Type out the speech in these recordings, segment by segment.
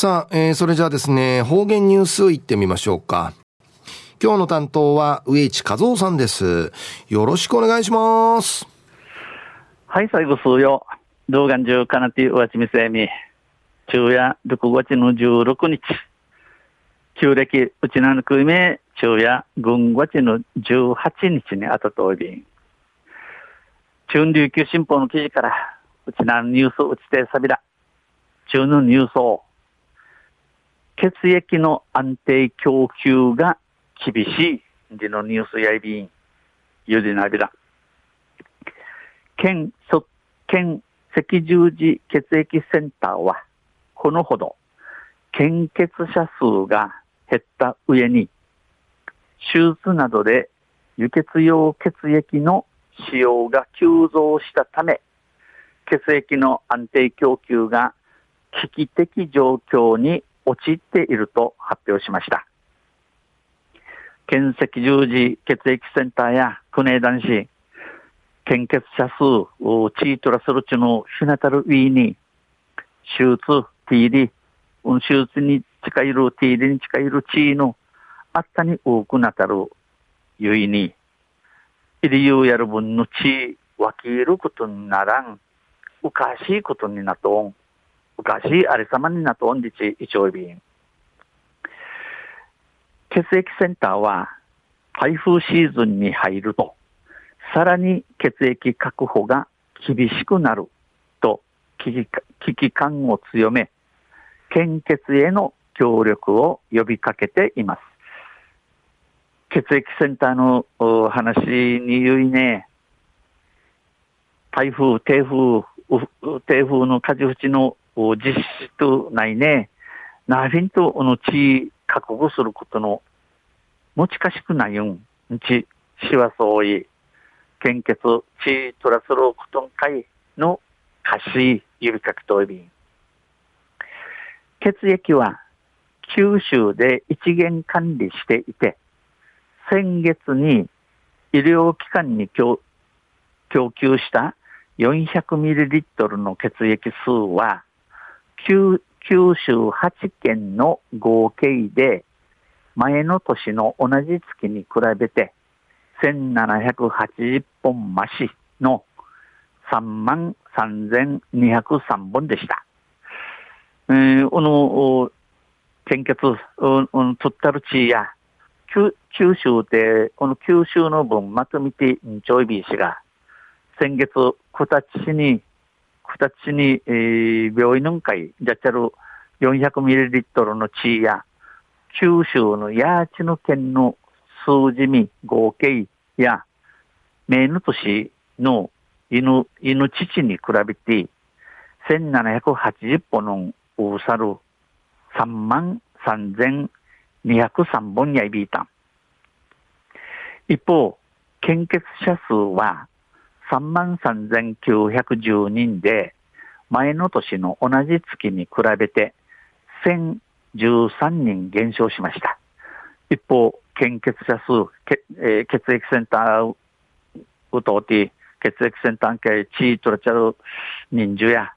さあ、えー、それじゃあですね、方言ニュースいってみましょうか。今日の担当は上市和夫さんです。よろしくお願いします。はい、最後数よ。動画中かなてわちみせみ。昼夜6月の16日。旧暦うちなぬくめ、昼夜軍月の18日にあたとおり。中琉球新報の記事から、うちなニュースうちてさびら。中のニュースを。血液の安定供給が厳しいでのニュースやいびん、ゆでなびら。県、県赤十字血液センターは、このほど、献血者数が減った上に、手術などで輸血用血液の使用が急増したため、血液の安定供給が危機的状況に陥っていると発表しました。県赤十字血液センターや国枝市、献血者数、チートラスルチのシナタルウィーに、手術、ティーリ、手術に近いる、ティーリに近いるチーの、あったに多くなたる、ゆいに、いりゆうやる分の地、わきることにならん、おかしいことになとん、おかしありさまになとんでち、一応便。血液センターは、台風シーズンに入ると、さらに血液確保が厳しくなると危機感を強め、献血への協力を呼びかけています。血液センターの話に言いね、台風、低風、低風の風縁の実施とないね、なフィンとの地確保することの持ちかしくないん、ち、しわそうい、献血、地トラスロークトン会の貸し指かけといびん。血液は九州で一元管理していて、先月に医療機関に供給した400ミリリットルの血液数は、九九州8県の合計で、前の年の同じ月に比べて、1780本増しの3万3203本でした。えー、この、献血、うん、取ったる地や、九九州で、この九州の分、まとめて、ちょいびしが、先月、九立市に、九立市に、えー、病院の会、じゃっちゃる400ミリリットルの地や、九州のヤーチの県の数字に合計や、メーヌ都市の犬、犬父に比べて、1780本のウーサル3万3203本やいびいた。一方、献血者数は3万3910人で、前の年の同じ月に比べて1013人減少しました。一方、献血者数、血,、えー、血液センターうとうて、血液センター系地位とらちゃる人数や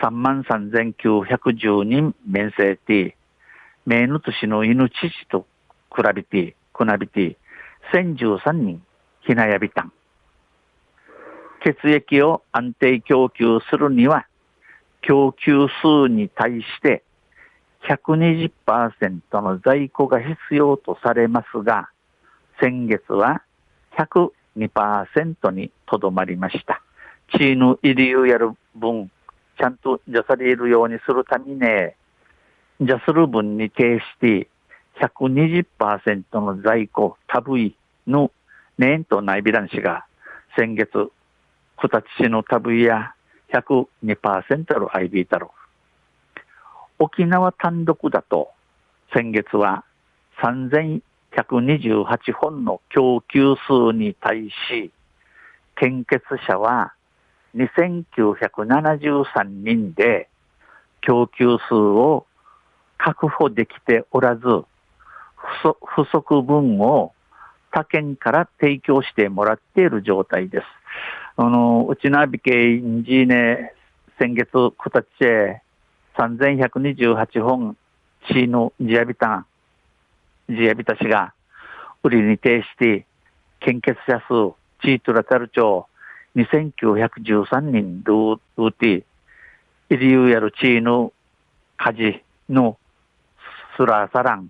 3万3910人面せて、名主の犬父と比べて、くなびて、1013人ひなやびたん。血液を安定供給するには、供給数に対して120%の在庫が必要とされますが、先月は102%にとどまりました。チーヌ入りをやる分、ちゃんとじゃされるようにするためにね、じゃする分に呈して120%の在庫、タブイの年と内ビランシが先月、二つ市のタブイや102%の IB だろう。沖縄単独だと、先月は3128本の供給数に対し、献血者は2973人で、供給数を確保できておらず、不足分を他県から提供してもらっている状態です。あの、うちなびけインジーネ、先月、こたちへ3128本チーノジアビタン、ジアビタ氏が、売りに呈して、献血者数、チートラタル町、2913人ルーティ、イリューやるチーノ火事のスラーサラン、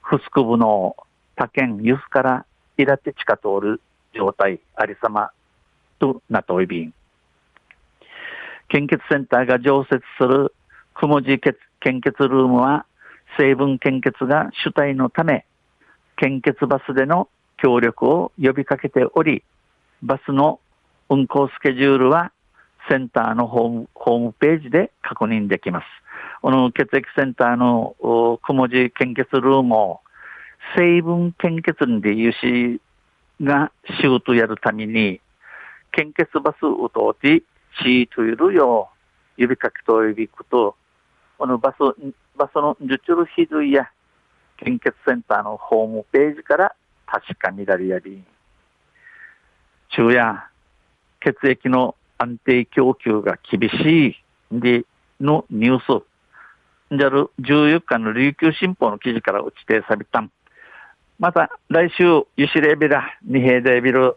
フスク部の他県ユスからイラテ地下通る状態ありさまとなっておいびん。献血センターが常設するくもじ献血ルームは成分献血が主体のため、献血バスでの協力を呼びかけており、バスの運行スケジュールはセンターのホームホームページで確認できます。この血液センターのくもじ献血ルームを成分献血で有志が仕事やるために、献血バスを通って、シートいるよ、指かけと呼びくと、このバス、バスの受注ひどいや、献血センターのホームページから確かにだりやり。昼夜、血液の安定供給が厳しいでのニュース。じゃる14日の琉球新報の記事から打ち定さびたん。また来週、ゆしれびら、二平でビル。